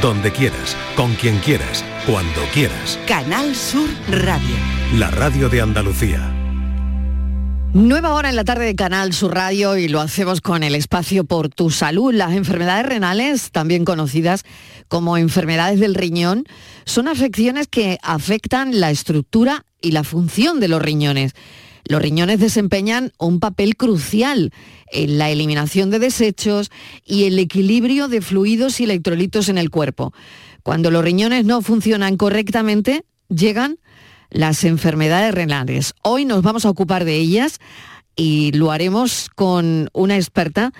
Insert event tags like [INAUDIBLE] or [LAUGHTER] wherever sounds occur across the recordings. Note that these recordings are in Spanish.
donde quieras, con quien quieras, cuando quieras. Canal Sur Radio. La radio de Andalucía. Nueva hora en la tarde de Canal Sur Radio y lo hacemos con el espacio por tu salud. Las enfermedades renales, también conocidas como enfermedades del riñón, son afecciones que afectan la estructura y la función de los riñones. Los riñones desempeñan un papel crucial en la eliminación de desechos y el equilibrio de fluidos y electrolitos en el cuerpo. Cuando los riñones no funcionan correctamente, llegan las enfermedades renales. Hoy nos vamos a ocupar de ellas y lo haremos con una experta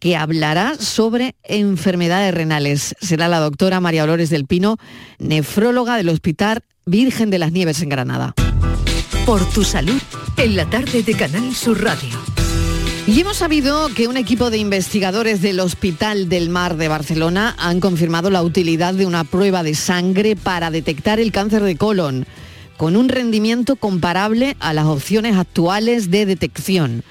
que hablará sobre enfermedades renales. Será la doctora María Dolores del Pino, nefróloga del Hospital Virgen de las Nieves en Granada. Por tu salud, en la tarde de Canal Sur Radio. Y hemos sabido que un equipo de investigadores del Hospital del Mar de Barcelona han confirmado la utilidad de una prueba de sangre para detectar el cáncer de colon con un rendimiento comparable a las opciones actuales de detección.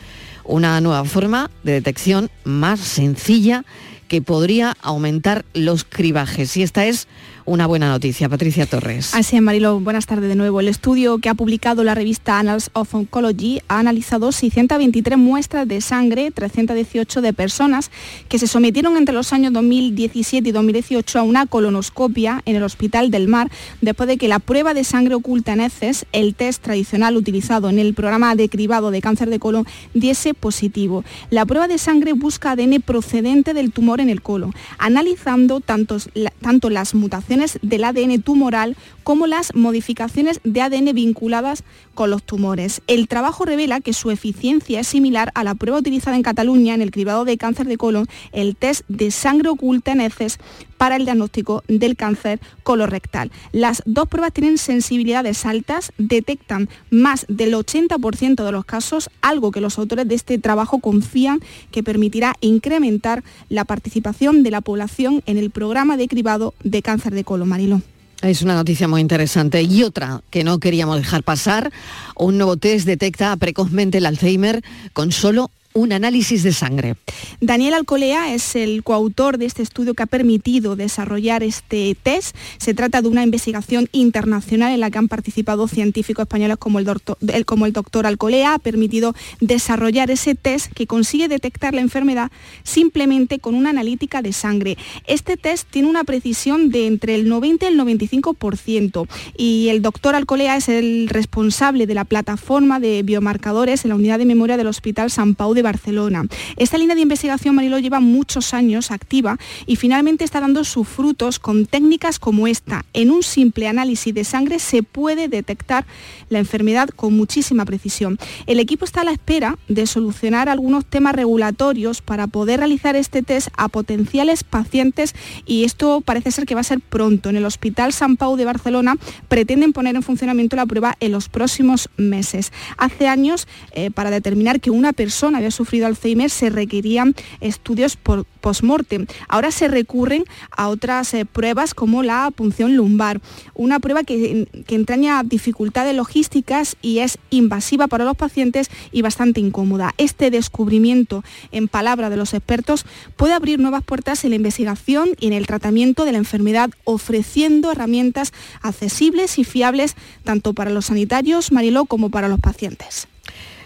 Una nueva forma de detección más sencilla que podría aumentar los cribajes. Y esta es una buena noticia. Patricia Torres. Así es, Marilo. Buenas tardes de nuevo. El estudio que ha publicado la revista Annals of Oncology ha analizado 623 muestras de sangre, 318 de personas que se sometieron entre los años 2017 y 2018 a una colonoscopia en el Hospital del Mar después de que la prueba de sangre oculta en heces, el test tradicional utilizado en el programa de cribado de cáncer de colon, diese positivo. La prueba de sangre busca ADN procedente del tumor en el colon, analizando tantos, tanto las mutaciones del ADN tumoral como las modificaciones de ADN vinculadas con los tumores. El trabajo revela que su eficiencia es similar a la prueba utilizada en Cataluña en el cribado de cáncer de colon, el test de sangre oculta en heces para el diagnóstico del cáncer colorectal. Las dos pruebas tienen sensibilidades altas, detectan más del 80% de los casos, algo que los autores de este trabajo confían que permitirá incrementar la participación de la población en el programa de cribado de cáncer de colon, Marilo. Es una noticia muy interesante. Y otra que no queríamos dejar pasar, un nuevo test detecta precozmente el Alzheimer con solo un análisis de sangre. Daniel Alcolea es el coautor de este estudio que ha permitido desarrollar este test. Se trata de una investigación internacional en la que han participado científicos españoles como el, doctor, Alcolea. Ha permitido desarrollar ese test que consigue detectar la enfermedad simplemente con una analítica de sangre. Este test tiene una precisión de entre el 90 y el 95% y el doctor Alcolea es el responsable de la plataforma de biomarcadores en la unidad de memoria del Hospital San Pau de Barcelona. Esta línea de investigación, Marilo, lleva muchos años activa y finalmente está dando sus frutos con técnicas como esta. En un simple análisis de sangre se puede detectar la enfermedad con muchísima precisión. El equipo está a la espera de solucionar algunos temas regulatorios para poder realizar este test a potenciales pacientes y esto parece ser que va a ser pronto. En el Hospital San Pau de Barcelona pretenden poner en funcionamiento la prueba en los próximos meses. Hace años, eh, para determinar que una persona había sufrido Alzheimer se requerían estudios post-mortem. Ahora se recurren a otras eh, pruebas como la punción lumbar, una prueba que, que entraña dificultades logísticas y es invasiva para los pacientes y bastante incómoda. Este descubrimiento, en palabra de los expertos, puede abrir nuevas puertas en la investigación y en el tratamiento de la enfermedad, ofreciendo herramientas accesibles y fiables tanto para los sanitarios, Mariló, como para los pacientes.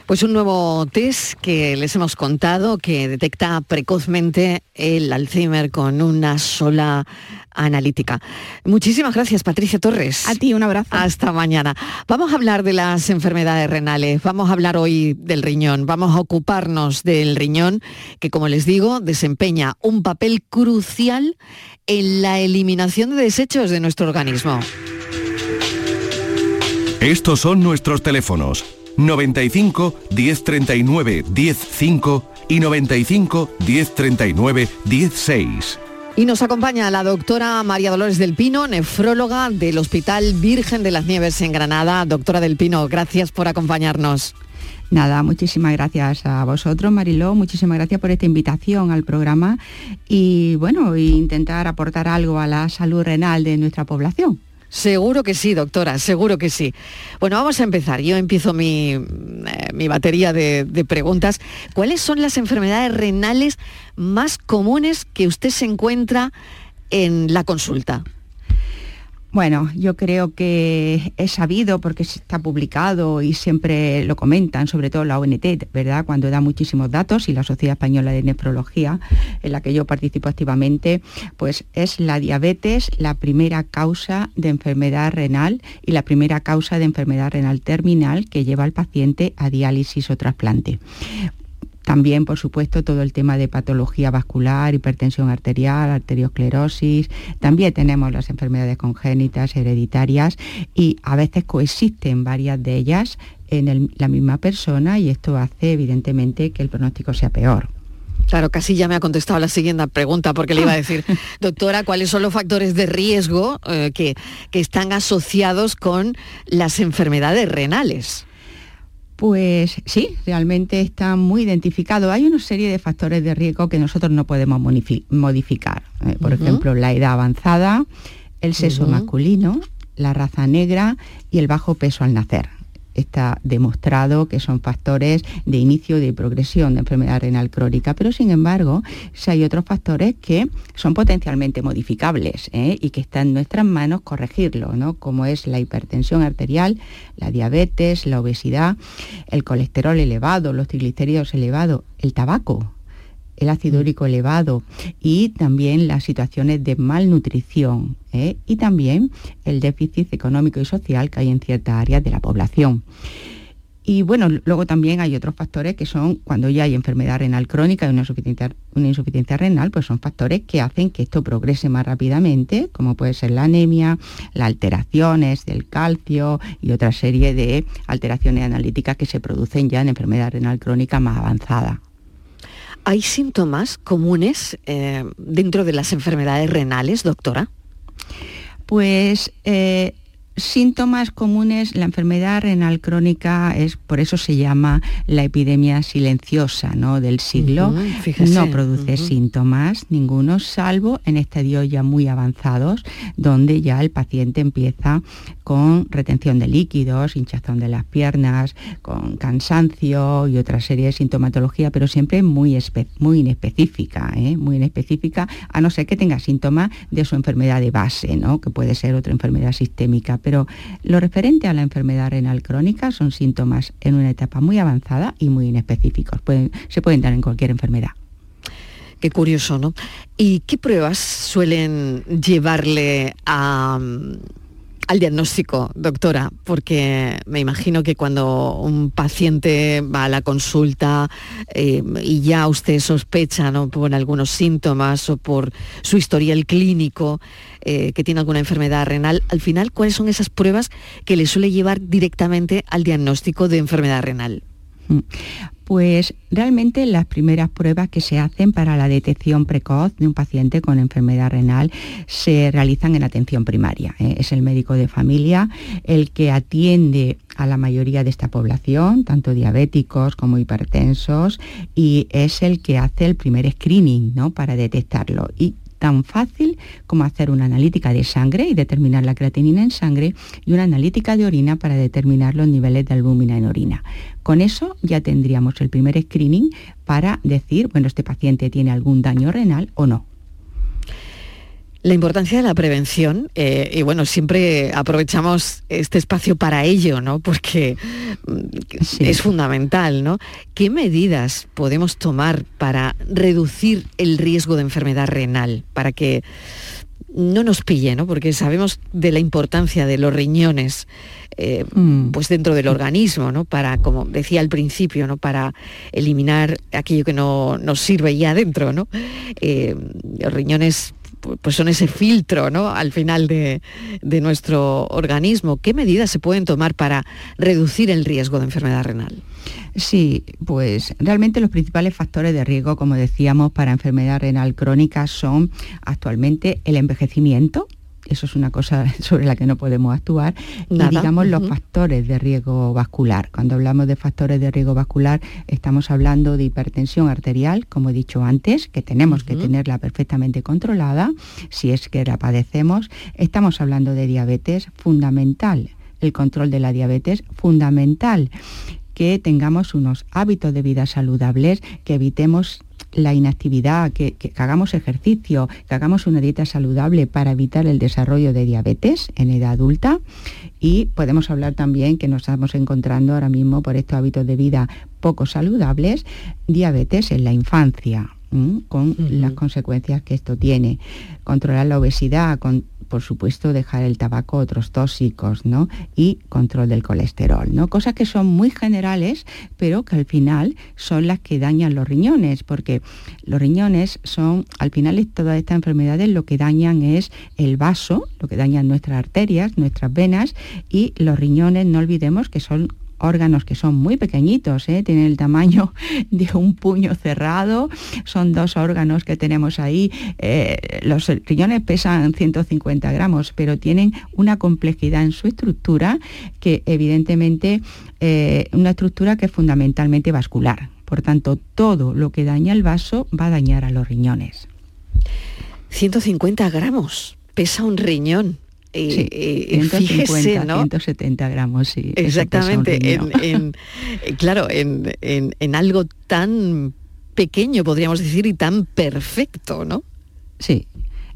Pues un nuevo test que les hemos contado que detecta precozmente el Alzheimer con una sola analítica. Muchísimas gracias, Patricia Torres. A ti, un abrazo. Hasta mañana. Vamos a hablar de las enfermedades renales, vamos a hablar hoy del riñón, vamos a ocuparnos del riñón que, como les digo, desempeña un papel crucial en la eliminación de desechos de nuestro organismo. Estos son nuestros teléfonos 95 1039 105 y 95 1039 16. Y nos acompaña la doctora María Dolores del Pino, nefróloga del Hospital Virgen de las Nieves en Granada. Doctora del Pino, gracias por acompañarnos. Nada, muchísimas gracias a vosotros, Mariló, muchísimas gracias por esta invitación al programa y bueno, intentar aportar algo a la salud renal de nuestra población. Seguro que sí, doctora, seguro que sí. Bueno, vamos a empezar. Yo empiezo mi, eh, batería de, de, preguntas. ¿Cuáles son las enfermedades renales más comunes que usted se encuentra en la consulta? Bueno, yo creo que es sabido porque está publicado y siempre lo comentan, sobre todo la ONT, ¿verdad? Cuando da muchísimos datos y la Sociedad Española de Nefrología, en la que yo participo activamente, pues es la diabetes la primera causa de enfermedad renal y la primera causa de enfermedad renal terminal que lleva al paciente a diálisis o trasplante. También, por supuesto, todo el tema de patología vascular, hipertensión arterial, arteriosclerosis. También tenemos las enfermedades congénitas, hereditarias y a veces coexisten varias de ellas en la misma persona y esto hace evidentemente que el pronóstico sea peor. Claro, casi ya me ha contestado la siguiente pregunta porque le iba a decir, [LAUGHS] doctora, ¿cuáles son los factores de riesgo eh, que, que están asociados con las enfermedades renales? Pues sí, realmente está muy identificado. Hay una serie de factores de riesgo que nosotros no podemos modificar. Eh, por ejemplo, la edad avanzada, el sexo masculino, la raza negra y el bajo peso al nacer está demostrado que son factores de inicio de progresión de enfermedad renal crónica, pero sin embargo, si hay otros factores que son potencialmente modificables ¿eh? y que está en nuestras manos corregirlo, ¿no? como es la hipertensión arterial, la diabetes, la obesidad, el colesterol elevado, los triglicéridos elevados, el tabaco, el ácido úrico elevado y también las situaciones de malnutrición ¿eh? y también el déficit económico y social que hay en ciertas áreas de la población. Y bueno, luego también hay otros factores que son cuando ya hay enfermedad renal crónica y una insuficiencia, una insuficiencia renal, pues son factores que hacen que esto progrese más rápidamente, como puede ser la anemia, las alteraciones del calcio y otra serie de alteraciones analíticas que se producen ya en enfermedad renal crónica más avanzada. ¿Hay síntomas comunes eh, dentro de las enfermedades renales, doctora? Pues eh, síntomas comunes, la enfermedad renal crónica es, por eso se llama la epidemia silenciosa ¿no? del siglo. no produce síntomas ninguno, salvo en estadios ya muy avanzados, donde ya el paciente empieza con retención de líquidos, hinchazón de las piernas, con cansancio y otra serie de sintomatología, pero siempre muy, muy inespecífica, ¿eh? muy inespecífica, a no ser que tenga síntomas de su enfermedad de base, ¿no? que puede ser otra enfermedad sistémica pero lo referente a la enfermedad renal crónica son síntomas en una etapa muy avanzada y muy inespecíficos. se pueden dar en cualquier enfermedad. Qué curioso, ¿no? ¿Y qué pruebas suelen llevarle a, al diagnóstico, doctora, porque me imagino que cuando un paciente va a la consulta eh, y ya usted sospecha ¿no? por algunos síntomas o por su historial clínico eh, que tiene alguna enfermedad renal, al final, ¿cuáles son esas pruebas que le suele llevar directamente al diagnóstico de enfermedad renal? Pues realmente las primeras pruebas que se hacen para la detección precoz de un paciente con enfermedad renal se realizan en atención primaria. ¿eh? Es el médico de familia el que atiende a la mayoría de esta población, tanto diabéticos como hipertensos, y es el que hace el primer screening ¿no? para detectarlo. Y tan fácil como hacer una analítica de sangre y determinar la creatinina en sangre y una analítica de orina para determinar los niveles de albúmina en orina. Con eso ya tendríamos el primer screening para decir, bueno, este paciente tiene algún daño renal o no. La importancia de la prevención, eh, y bueno, siempre aprovechamos este espacio para ello, ¿no? Porque mm, es fundamental, ¿no? ¿Qué medidas podemos tomar para reducir el riesgo de enfermedad renal? Para que no nos pille, ¿no? Porque sabemos de la importancia de los riñones, eh, mm. pues dentro del organismo, ¿no? Para, como decía al principio, ¿no? Para eliminar aquello que no nos sirve ya dentro, ¿no? Eh, los riñones pues son ese filtro ¿no? al final de, nuestro organismo. ¿Qué medidas se pueden tomar para reducir el riesgo de enfermedad renal? Sí, pues realmente los principales factores de riesgo, como decíamos, para enfermedad renal crónica son actualmente el envejecimiento, eso es una cosa [LAUGHS] sobre la que no podemos actuar, y digamos los factores de riesgo vascular. Cuando hablamos de factores de riesgo vascular, estamos hablando de hipertensión arterial, como he dicho antes, que tenemos que tenerla perfectamente controlada, si es que la padecemos. Estamos hablando de diabetes fundamental, el control de la diabetes fundamental que tengamos unos hábitos de vida saludables, que evitemos la inactividad, que, hagamos ejercicio, que hagamos una dieta saludable para evitar el desarrollo de diabetes en edad adulta. Y podemos hablar también que nos estamos encontrando ahora mismo por estos hábitos de vida poco saludables, diabetes en la infancia con las consecuencias que esto tiene. Controlar la obesidad, con, por supuesto dejar el tabaco, otros tóxicos, ¿no? Y control del colesterol, ¿no? Cosas que son muy generales, pero que al final son las que dañan los riñones, porque los riñones son, al final todas estas enfermedades lo que dañan es el vaso, lo que dañan nuestras arterias, nuestras venas, y los riñones, no olvidemos que son órganos que son muy pequeñitos, ¿eh? tienen el tamaño [LAUGHS] de un puño cerrado, son dos órganos que tenemos ahí, eh, los riñones pesan 150 gramos, pero tienen una complejidad en su estructura que evidentemente eh, una estructura que es fundamentalmente vascular. Por tanto, todo lo que daña el vaso va a dañar a los riñones. 150 gramos, pesa un riñón. Eh, sí, 150, 170 gramos, sí. Exactamente, en, eh, claro, en, en algo tan pequeño, podríamos decir, y tan perfecto, ¿no? Sí,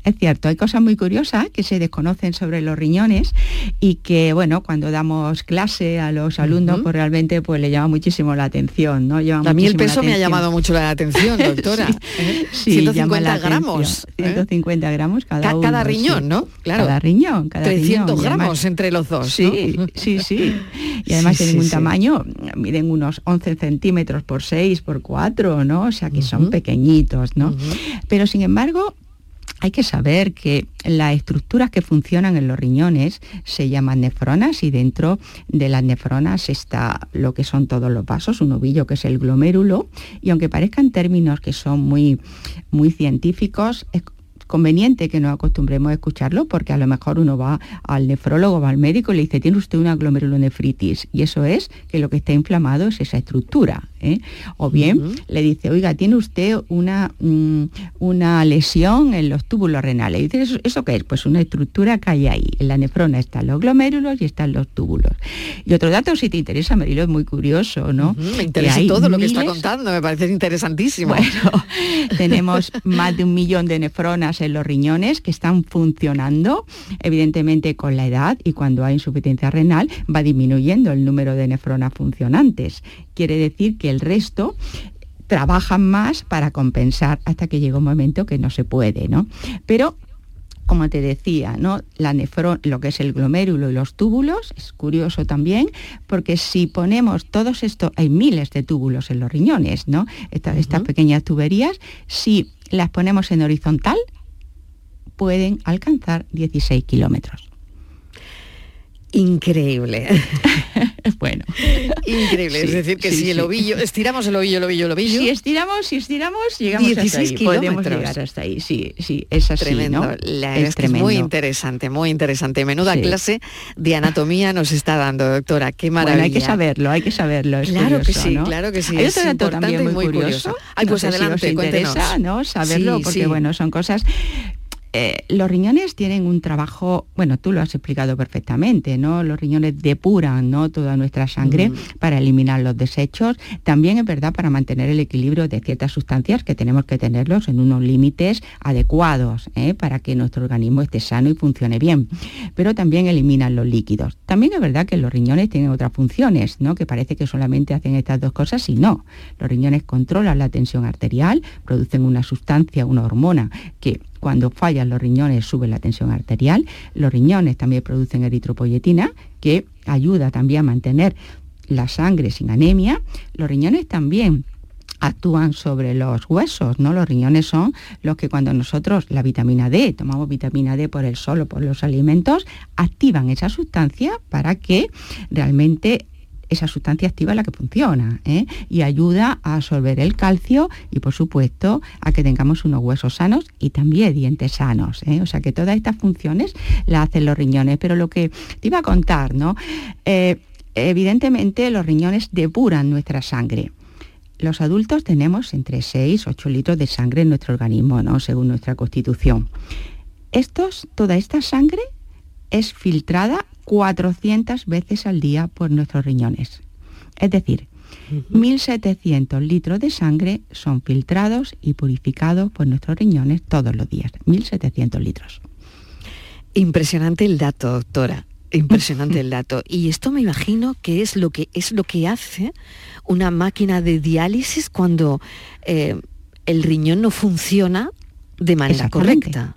es cierto, hay cosas muy curiosas que se desconocen sobre los riñones y que, bueno, cuando damos clase a los alumnos, pues realmente pues le llama muchísimo la atención, ¿no? a mí el peso me ha llamado mucho la atención, [LAUGHS] doctora. sí, 150 ¿eh? gramos. 150 ¿eh? gramos cada, cada riñón, ¿no? Claro. Cada riñón, cada 300 gramos entre los dos. Sí, sí, [LAUGHS] sí. Y además tienen un tamaño, miden unos 11 centímetros por 6, por 4, ¿no? O sea que son pequeñitos, ¿no? Pero sin embargo, hay que saber que las estructuras que funcionan en los riñones se llaman nefronas y dentro de las nefronas está lo que son todos los vasos, un ovillo que es el glomérulo. Y aunque parezcan términos que son muy, muy científicos, conveniente que nos acostumbremos a escucharlo porque a lo mejor uno va al nefrólogo, va al médico y le dice, tiene usted una glomerulonefritis y eso es que lo que está inflamado es esa estructura. ¿eh? O bien le dice, oiga, tiene usted una, mm, una lesión en los túbulos renales. Y dice, ¿Eso, qué es? Pues una estructura que hay ahí. En la nefrona están los glomérulos y están los túbulos. Y otro dato, si te interesa, Marilo, es muy curioso, ¿no? Me interesa todo lo que está contando, me parece interesantísimo. Bueno, [LAUGHS] tenemos más de un millón de nefronas en los riñones que están funcionando, evidentemente con la edad y cuando hay insuficiencia renal va disminuyendo el número de nefronas funcionantes. Quiere decir que el resto trabajan más para compensar hasta que llega un momento que no se puede, ¿no? Pero como te decía, ¿no? La nefrón, lo que es el glomérulo y los túbulos, es curioso también, porque si ponemos todos estos, hay miles de túbulos en los riñones, ¿no? Estas pequeñas tuberías, si las ponemos en horizontal, pueden alcanzar 16 kilómetros. Increíble. [LAUGHS] bueno. Increíble. es decir, que si el ovillo, estiramos el ovillo, el ovillo, el ovillo. Si estiramos, si estiramos, llegamos 16 hasta ahí. Podemos llegar hasta ahí. Sí, sí, es así. Tremendo. es, muy interesante, muy interesante. Menuda clase de anatomía nos está dando, doctora. Qué maravilla. Bueno, hay que saberlo, hay que saberlo. claro que sí, claro que sí. Hay otro dato también muy, curioso. Ay, pues adelante, interesa, ¿no? Saberlo, porque bueno, son cosas eh, los riñones tienen un trabajo, bueno, tú lo has explicado perfectamente, ¿no? Los riñones depuran ¿no? toda nuestra sangre para eliminar los desechos. También es verdad para mantener el equilibrio de ciertas sustancias que tenemos que tenerlos en unos límites adecuados ¿eh? para que nuestro organismo esté sano y funcione bien. Pero también eliminan los líquidos. También es verdad que los riñones tienen otras funciones, ¿no? Que parece que solamente hacen estas dos cosas y no. Los riñones controlan la tensión arterial, producen una sustancia, una hormona que cuando fallan los riñones sube la tensión arterial. Los riñones también producen eritropoyetina, que ayuda también a mantener la sangre sin anemia. Los riñones también actúan sobre los huesos, ¿no? Los riñones son los que cuando nosotros la vitamina D, tomamos vitamina D por el sol o por los alimentos, activan esa sustancia para que realmente esa sustancia activa la que funciona ¿eh? y ayuda a absorber el calcio y por supuesto a que tengamos unos huesos sanos y también dientes sanos. ¿eh? O sea que todas estas funciones las hacen los riñones. Pero lo que te iba a contar, ¿no? Eh, evidentemente los riñones depuran nuestra sangre. Los adultos tenemos entre 6 y 8 litros de sangre en nuestro organismo, ¿no? según nuestra constitución. Estos, toda esta sangre es filtrada 400 veces al día por nuestros riñones. Es decir, 1.700 litros de sangre son filtrados y purificados por nuestros riñones todos los días. 1.700 litros. Impresionante el dato, doctora. Impresionante el dato. Y esto me imagino que es lo que es lo que hace una máquina de diálisis cuando eh, el riñón no funciona de manera correcta.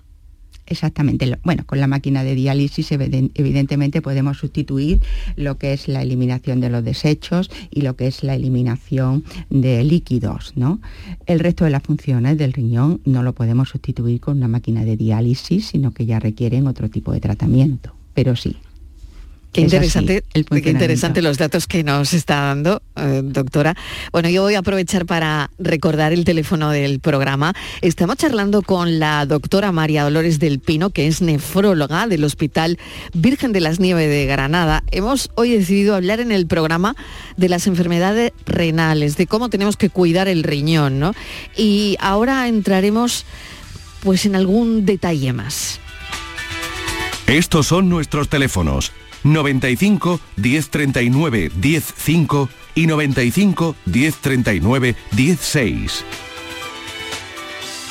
Exactamente. Bueno, con la máquina de diálisis evidentemente podemos sustituir lo que es la eliminación de los desechos y lo que es la eliminación de líquidos, ¿no? El resto de las funciones del riñón no lo podemos sustituir con una máquina de diálisis, sino que ya requieren otro tipo de tratamiento. Pero sí, Qué interesante, qué interesante los datos que nos está dando, eh, doctora. Bueno, yo voy a aprovechar para recordar el teléfono del programa. Estamos charlando con la doctora María Dolores del Pino, que es nefróloga del Hospital Virgen de las Nieves de Granada. Hemos hoy decidido hablar en el programa de las enfermedades renales, de cómo tenemos que cuidar el riñón, ¿no? Y ahora entraremos pues en algún detalle más. Estos son nuestros teléfonos 95 1039 105 y 95 1039 16.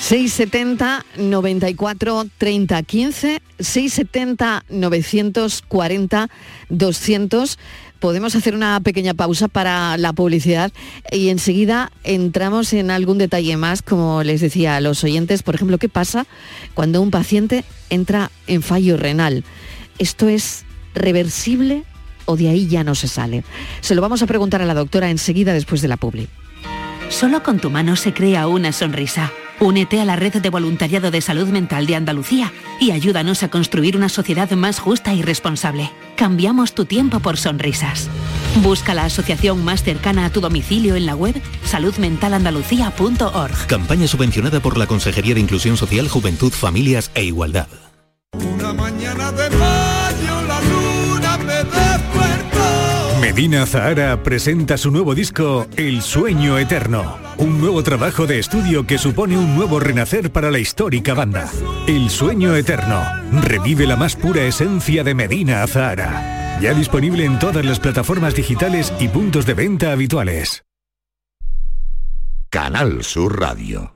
670 94 30 15, 670 940 200. Podemos hacer una pequeña pausa para la publicidad y enseguida entramos en algún detalle más, como les decía a los oyentes, por ejemplo, qué pasa cuando un paciente entra en fallo renal. Esto es reversible o de ahí ya no se sale? Se lo vamos a preguntar a la doctora enseguida después de la publi. Solo con tu mano se crea una sonrisa. Únete a la red de voluntariado de salud mental de Andalucía y ayúdanos a construir una sociedad más justa y responsable. Cambiamos tu tiempo por sonrisas. Busca la asociación más cercana a tu domicilio en la web saludmentalandalucía.org. Campaña subvencionada por la Consejería de Inclusión Social, Juventud, Familias e Igualdad. Una mañana de mayo Medina Zahara presenta su nuevo disco El Sueño Eterno, un nuevo trabajo de estudio que supone un nuevo renacer para la histórica banda. El Sueño Eterno revive la más pura esencia de Medina Zahara. Ya disponible en todas las plataformas digitales y puntos de venta habituales. Canal Sur Radio.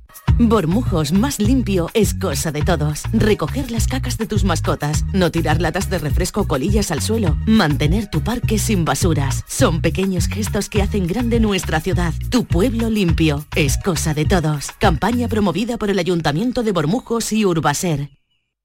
Bormujos más limpio es cosa de todos. Recoger las cacas de tus mascotas, no tirar latas de refresco o colillas al suelo, mantener tu parque sin basuras. Son pequeños gestos que hacen grande nuestra ciudad. Tu pueblo limpio es cosa de todos. Campaña promovida por el Ayuntamiento de Bormujos y Urbaser.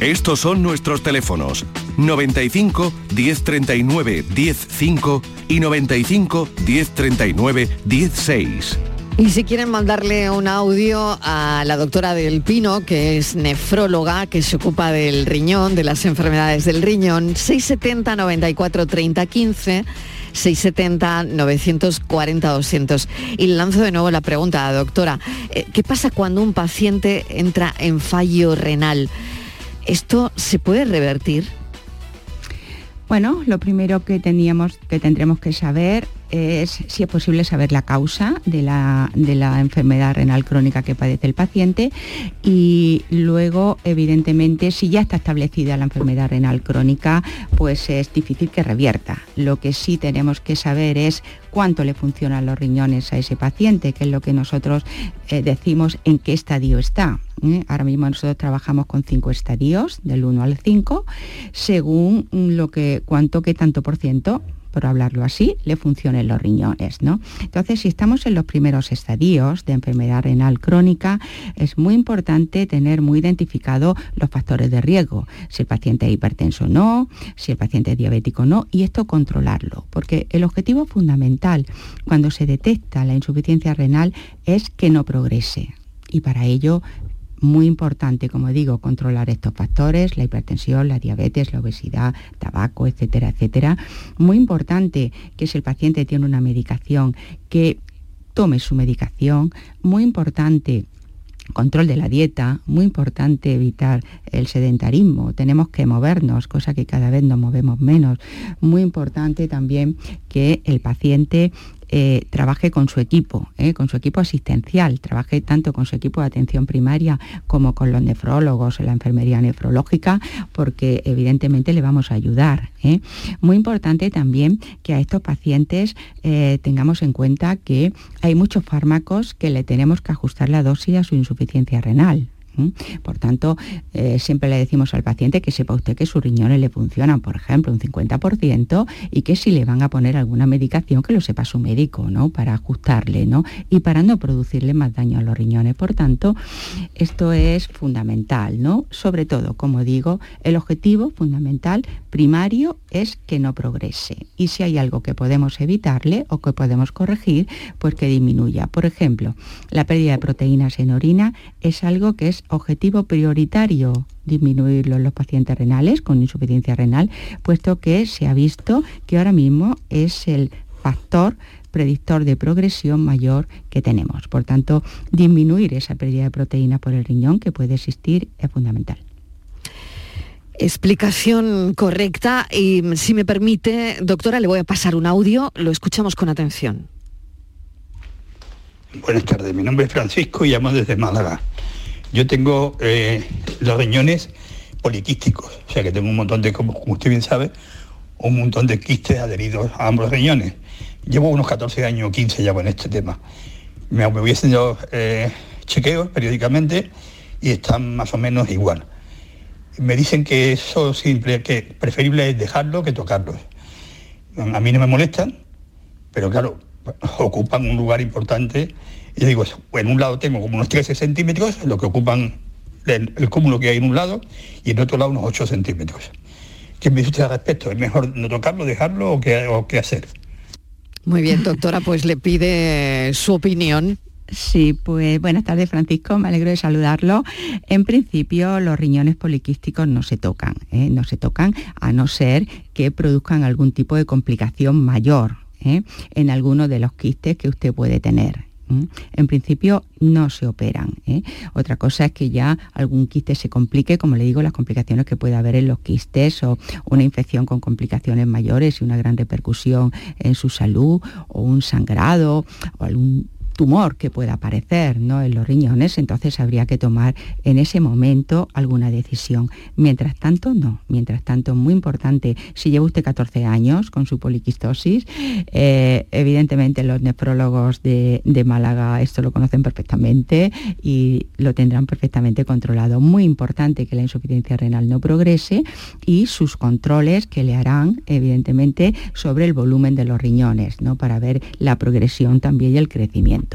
Estos son nuestros teléfonos 95 1039 105 y 95 1039 16. Y si quieren mandarle un audio a la doctora del Pino, que es nefróloga, que se ocupa del riñón, de las enfermedades del riñón, 670 94 30 15. 670 940 200 y le lanzo de nuevo la pregunta doctora eh, ¿qué pasa cuando un paciente entra en fallo renal? ¿Esto se puede revertir? Bueno, lo primero que teníamos, que tendremos que saber es, si es posible, saber la causa de la, de la enfermedad renal crónica que padece el paciente y luego, evidentemente, si ya está establecida la enfermedad renal crónica, pues es difícil que revierta. Lo que sí tenemos que saber es cuánto le funcionan los riñones a ese paciente, que es lo que nosotros eh, decimos en qué estadio está. ¿eh? Ahora mismo nosotros trabajamos con cinco estadios, del 1 al 5, según lo que, cuánto, qué tanto por ciento por hablarlo así, le funcionen los riñones. ¿no? Entonces, si estamos en los primeros estadios de enfermedad renal crónica, es muy importante tener muy identificado los factores de riesgo, si el paciente es hipertenso o no, si el paciente es diabético o no, y esto controlarlo, porque el objetivo fundamental cuando se detecta la insuficiencia renal es que no progrese. Y para ello muy importante, como digo, controlar estos factores, la hipertensión, la diabetes, la obesidad, tabaco, etcétera, etcétera. Muy importante que si el paciente tiene una medicación, que tome su medicación. Muy importante control de la dieta, muy importante evitar el sedentarismo, tenemos que movernos, cosa que cada vez nos movemos menos. Muy importante también que el paciente eh, trabaje con su equipo, eh, con su equipo asistencial, trabaje tanto con su equipo de atención primaria como con los nefrólogos la enfermería nefrológica, porque evidentemente le vamos a ayudar. Eh. Muy importante también que a estos pacientes tengamos en cuenta que hay muchos fármacos que le tenemos que ajustar la dosis a su insuficiencia renal. Por tanto, eh, siempre le decimos al paciente que sepa usted que sus riñones le funcionan, por ejemplo, un 50% y que si le van a poner alguna medicación que lo sepa su médico, ¿no? Para ajustarle, ¿no? Y para no producirle más daño a los riñones. Por tanto, esto es fundamental, ¿no? Sobre todo, como digo, el objetivo fundamental primario es que no progrese. Y si hay algo que podemos evitarle o que podemos corregir, pues que disminuya. Por ejemplo, la pérdida de proteínas en orina es algo que es objetivo prioritario disminuirlo en los pacientes renales con insuficiencia renal, puesto que se ha visto que ahora mismo es el factor predictor de progresión mayor que tenemos. Por tanto, disminuir esa pérdida de proteína por el riñón que puede existir es fundamental. Explicación correcta y si me permite, doctora, le voy a pasar un audio, lo escuchamos con atención. Buenas tardes, mi nombre es Francisco y llamo desde Málaga. Yo tengo eh, los riñones poliquísticos, o sea que tengo un montón de, como, usted bien sabe, un montón de quistes adheridos a ambos riñones. Llevo unos 14 años o 15 ya con este tema. Me, voy haciendo eh, chequeos periódicamente y están más o menos igual. Me dicen que eso simple, que preferible es dejarlo que tocarlos. A mí no me molestan, pero claro, ocupan un lugar importante y digo, en un lado tengo como unos 13 centímetros, lo que ocupan el, cúmulo que hay en un lado, y en otro lado unos 8 centímetros. ¿Qué me dice usted al respecto? ¿Es mejor no tocarlo, dejarlo o qué, o qué hacer? Muy bien, doctora, pues le pide su opinión Sí, pues buenas tardes Francisco, me alegro de saludarlo. En principio los riñones poliquísticos no se tocan, ¿eh? no se tocan a no ser que produzcan algún tipo de complicación mayor ¿eh? en alguno de los quistes que usted puede tener. En principio no se operan. ¿eh? Otra cosa es que ya algún quiste se complique, como le digo, las complicaciones que puede haber en los quistes o una infección con complicaciones mayores y una gran repercusión en su salud o un sangrado o algún tumor que pueda aparecer ¿no? en los riñones, entonces habría que tomar en ese momento alguna decisión. Mientras tanto, no. Mientras tanto, muy importante, si lleva usted 14 años con su poliquistosis, eh, evidentemente los nefrólogos de, de, Málaga esto lo conocen perfectamente y lo tendrán perfectamente controlado. Muy importante que la insuficiencia renal no progrese y sus controles que le harán, evidentemente, sobre el volumen de los riñones, ¿no? para ver la progresión también y el crecimiento.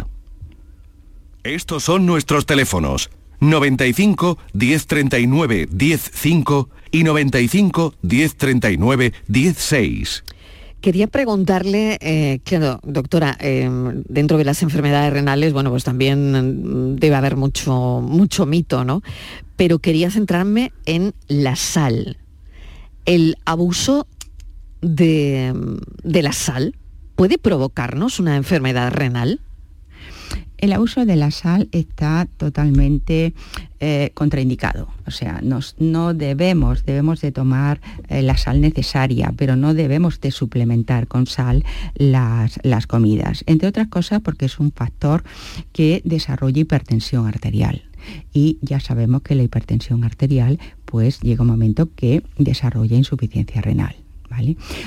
Estos son nuestros teléfonos 95 1039 105 y 95 1039 16. Quería preguntarle, eh, claro, doctora, eh, dentro de las enfermedades renales, bueno, pues también debe haber mucho, mucho mito, ¿no? Pero quería centrarme en la sal. ¿El abuso de, de la sal puede provocarnos una enfermedad renal? El abuso de la sal está totalmente eh, contraindicado. O sea, no debemos, debemos de tomar eh, la sal necesaria, pero no debemos de suplementar con sal las, las comidas. Entre otras cosas porque es un factor que desarrolla hipertensión arterial y ya sabemos que la hipertensión arterial pues llega un momento que desarrolla insuficiencia renal.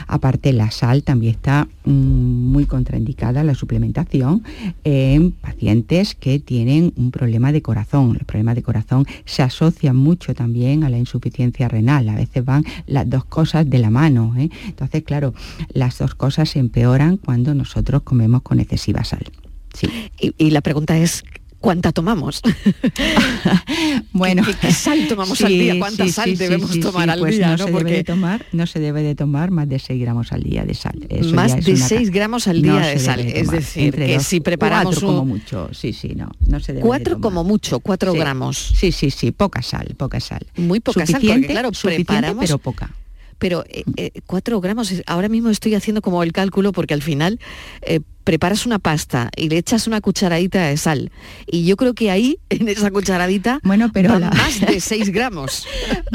Aparte, la sal también está mm, muy contraindicada, la suplementación, en pacientes que tienen un problema de corazón. El problema de corazón se asocia mucho también a la insuficiencia renal. A veces van las dos cosas de la mano. ¿eh? Entonces, claro, las dos cosas se empeoran cuando nosotros comemos con excesiva sal. y la pregunta es, ¿cuánta tomamos? [LAUGHS] bueno, ¿Qué, sal tomamos al [LAUGHS] día? ¿Cuánta sal debemos tomar al pues día? No, se debe de tomar, no se debe de tomar más de 6 gramos al día de sal. más de 6 gramos al día de sal. es decir, que si preparamos cuatro como mucho, sí, sí, no, no se debe Cuatro como mucho, 4 gramos. Sí, sí, sí, poca sal, poca sal. Muy poca sal, porque claro, preparamos... pero poca pero 4 eh, eh, gramos, ahora mismo estoy haciendo como el cálculo porque al final eh, preparas una pasta y le echas una cucharadita de sal. Y yo creo que ahí, [LAUGHS] en esa cucharadita, bueno, pero más de [LAUGHS] 6 gramos.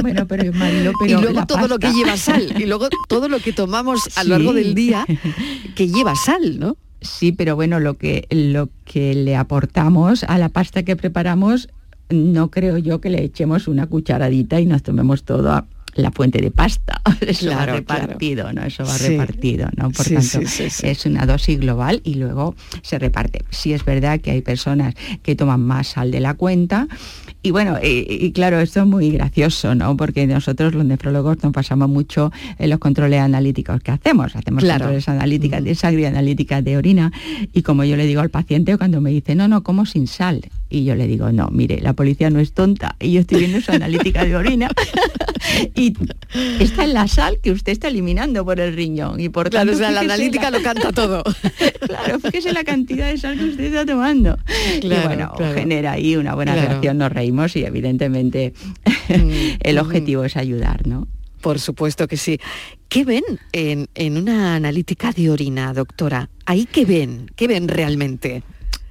bueno, pero Marilo, pero Y luego todo lo que lleva sal. [LAUGHS] Y luego todo lo que tomamos a lo largo del día que lleva sal, ¿no? Sí, pero bueno, lo que, lo que le aportamos a la pasta que preparamos, no creo yo que le echemos una cucharadita y nos tomemos todo a la fuente de pasta, [LAUGHS] eso va repartido, ¿no? Eso va repartido, ¿no? Por tanto, es una dosis global y luego se reparte. Sí es verdad que hay personas que toman más sal de la cuenta y bueno, y, claro, esto es muy gracioso, ¿no? Porque nosotros los nefrólogos nos pasamos mucho en los controles analíticos que hacemos. Hacemos controles analíticas de sangre analíticas de orina. Y como yo le digo al paciente cuando me dice, no, no, como sin sal. Y yo le digo, no, mire, la policía no es tonta. Y yo estoy viendo su [LAUGHS] analítica de orina. [LAUGHS] y está en la sal que usted está eliminando por el riñón. Y por claro, tanto, la analítica lo canta [LAUGHS] todo. claro, fíjese la cantidad de sal que usted está tomando. y bueno, genera ahí una buena reacción, nos reímos y evidentemente [LAUGHS] mm, el objetivo es ayudar, ¿no? Por supuesto que sí. ¿Qué ven en, una analítica de orina, doctora? ¿Ahí qué ven? ¿Qué ven realmente?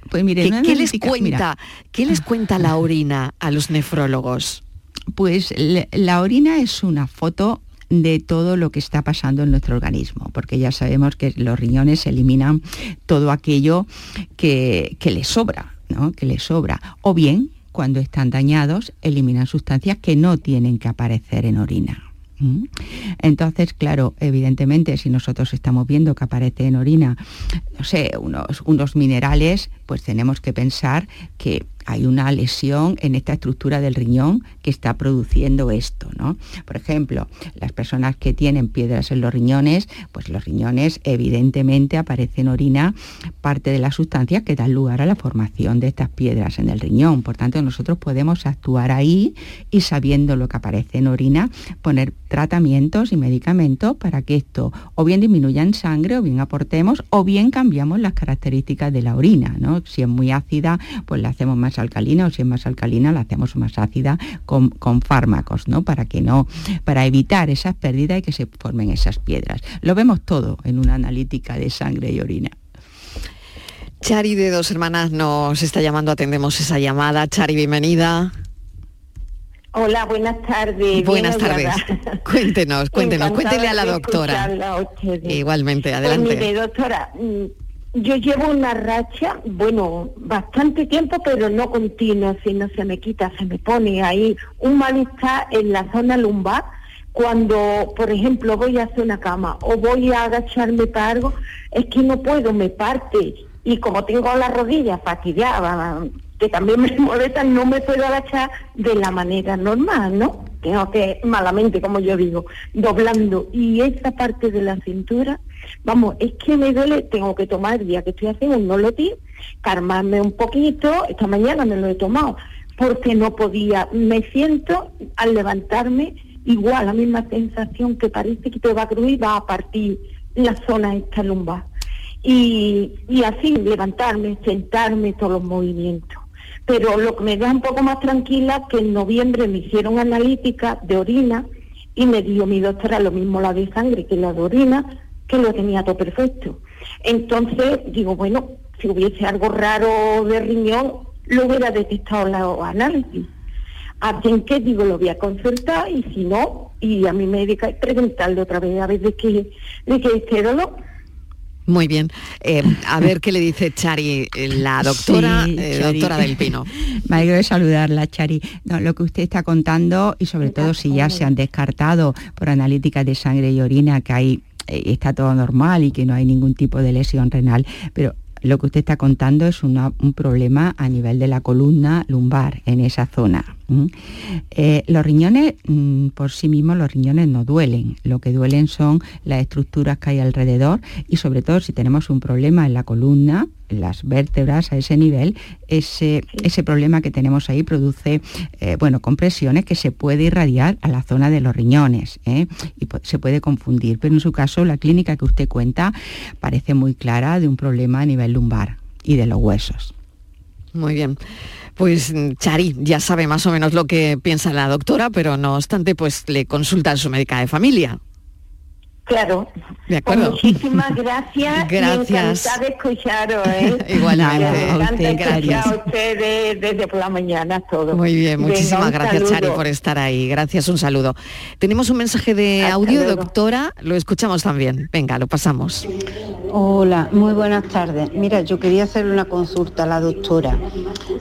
Pues mire, ¿Qué, les cuenta? ¿Qué les cuenta la orina a los nefrólogos? Pues la orina es una foto de todo lo que está pasando en nuestro organismo, porque ya sabemos que los riñones eliminan todo aquello que, que les sobra, ¿no? que les sobra, o bien cuando están dañados, eliminan sustancias que no tienen que aparecer en orina. ¿Mm? Entonces, claro, evidentemente, si nosotros estamos viendo que aparece en orina, no sé, unos, unos minerales, pues tenemos que pensar que hay una lesión en esta estructura del riñón que está produciendo esto, ¿no? Por ejemplo, las personas que tienen piedras en los riñones, pues los riñones evidentemente aparecen en orina parte de las sustancias que dan lugar a la formación de estas piedras en el riñón. Por tanto, nosotros podemos actuar ahí y sabiendo lo que aparece en orina, poner tratamientos y medicamentos para que esto o bien disminuya en sangre o bien aportemos o bien cambiamos las características de la orina. Si es muy ácida, pues la hacemos más alcalina o si es más alcalina la hacemos más ácida con, fármacos, ¿no? Para que no, para evitar esas pérdidas y que se formen esas piedras. Lo vemos todo en una analítica de sangre y orina. Chari de Dos Hermanas nos está llamando, atendemos esa llamada. Chari, bienvenida. Hola, buenas tardes. Buenas tardes. [LAUGHS] Cuéntenos, cuéntenos, cuéntele a la doctora. Igualmente, pues adelante. mire, doctora, mm, yo llevo una racha, bueno, bastante tiempo, pero no continua, si no se me quita, se me pone ahí un malestar en la zona lumbar. Cuando, por ejemplo, voy a hacer una cama o voy a agacharme para algo, es que no puedo, me parte. Y como tengo las rodillas fastidiadas, que también me [LAUGHS] molestan, no me puedo agachar de la manera normal, ¿no? Tengo que, malamente, como yo digo, doblando. Y esa parte de la cintura Vamos, es que me duele, tengo que tomar el día que estoy haciendo un nolotín, calmarme un poquito, esta mañana me lo he tomado, porque no podía, me siento al levantarme igual, la misma sensación que parece que te va a crujir, va a partir la zona esta lumbar. Y, y así levantarme, sentarme, todos los movimientos. Pero lo que me da un poco más tranquila que en noviembre me hicieron analítica de orina y me dio mi doctora lo mismo la de sangre que la de orina, que lo tenía todo perfecto. Entonces digo, bueno, si hubiese algo raro de riñón, lo hubiera detectado los análisis. Así que digo, lo voy a consultar y si no, y a mi médica y preguntarle otra vez a ver de qué, de qué este. Muy bien. Eh, a ver qué le dice Chari, eh, la doctora, Sí, eh, Chari. doctora del Pino. [LAUGHS] Me alegro de saludarla, Chari. No, lo que usted está contando y sobre todo si ya se han descartado por analíticas de sangre y orina que hay está todo normal y que no hay ningún tipo de lesión renal, pero lo que usted está contando es un problema a nivel de la columna lumbar en esa zona. Eh, los riñones, mm, por sí mismos, los riñones no duelen. Lo que duelen son las estructuras que hay alrededor y sobre todo si tenemos un problema en la columna, las vértebras a ese nivel, ese, ese problema que tenemos ahí produce eh, bueno, compresiones que se puede irradiar a la zona de los riñones ¿eh? y se puede confundir. Pero en su caso, la clínica que usted cuenta parece muy clara de un problema a nivel lumbar y de los huesos. Muy bien. Pues mm, Chari ya sabe más o menos lo que piensa la doctora, pero no obstante, pues le consulta a su médica de familia. Claro. De Pues acuerdo. muchísimas gracias. Gracias. De escucharos, [LAUGHS] ¿eh? Igualmente. Me A usted, gracias. a ustedes desde por la mañana todo. Muy bien, muchísimas gracias Chari por estar ahí. Gracias, un saludo. Tenemos un mensaje de Hasta audio, luego. doctora, lo escuchamos también. Venga, lo pasamos. Hola, muy buenas tardes. Mira, yo quería hacer una consulta a la doctora.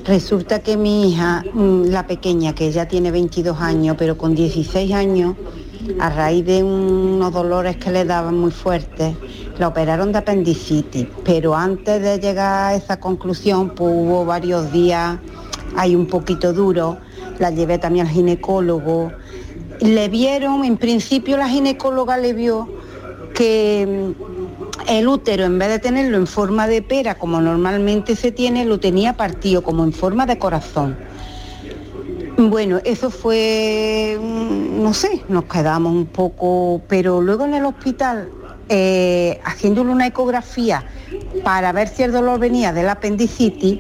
Resulta que mi hija, mm, la pequeña, que ya tiene 22 años, pero con 16 años, a raíz de unos dolores que le daban muy fuertes, la operaron de apendicitis. Pero antes de llegar a esa conclusión, pues hubo varios días ahí un poquito duro. La llevé también al ginecólogo. Le vieron, en principio la ginecóloga le vio que mm, el útero, en vez de tenerlo en forma de pera, como normalmente se tiene, lo tenía partido, como en forma de corazón. Bueno, eso fue, mm, no sé, nos quedamos un poco, pero luego en el hospital, eh, haciéndole una ecografía para ver si el dolor venía del apendicitis,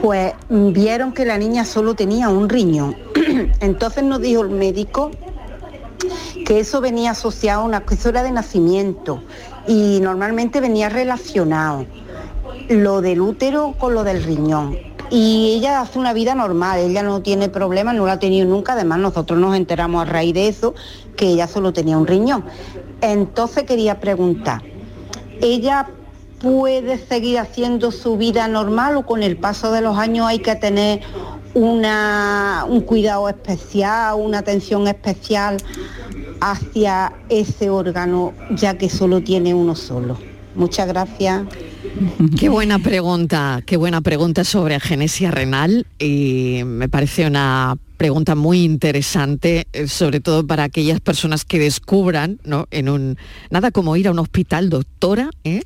pues vieron que la niña solo tenía un riñón. [CLEARS THROAT] Entonces nos dijo el médico que eso venía asociado a una era de nacimiento y normalmente venía relacionado lo del útero con lo del riñón. Y ella hace una vida normal, ella no tiene problemas, no la ha tenido nunca, además nosotros nos enteramos a raíz de eso que ella solo tenía un riñón. Entonces quería preguntar, ¿ella puede seguir haciendo su vida normal o con el paso de los años hay que tener una, un cuidado especial, una atención especial hacia ese órgano ya que solo tiene uno solo? Muchas gracias. [LAUGHS] Qué buena pregunta, qué buena pregunta sobre genesia renal y me parece una pregunta muy interesante, eh, sobre todo para aquellas personas que descubran, ¿no? En un nada como ir a un hospital, doctora, ¿eh?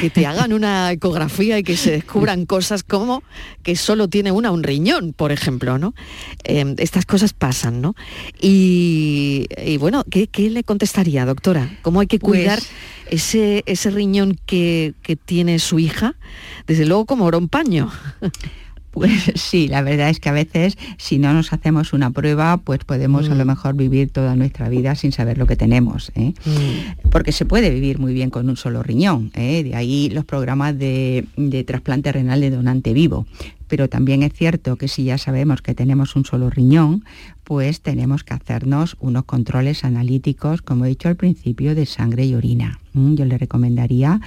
que te hagan una ecografía y que se descubran cosas como que solo tiene una un riñón, por ejemplo, ¿no? Eh, estas cosas pasan, ¿no? Y, y bueno, ¿qué, qué le contestaría, doctora? ¿Cómo hay que Pues- cuidar ese, ese riñón que, que tiene su hija? Desde luego como oro un paño. [LAUGHS] Pues sí, la verdad es que a veces si no nos hacemos una prueba, pues podemos a lo mejor vivir toda nuestra vida sin saber lo que tenemos. ¿eh? Porque se puede vivir muy bien con un solo riñón. ¿eh? De ahí los programas de, de trasplante renal de donante vivo. Pero también es cierto que si ya sabemos que tenemos un solo riñón, pues tenemos que hacernos unos controles analíticos, como he dicho al principio, de sangre y orina. Mm, Yo le recomendaría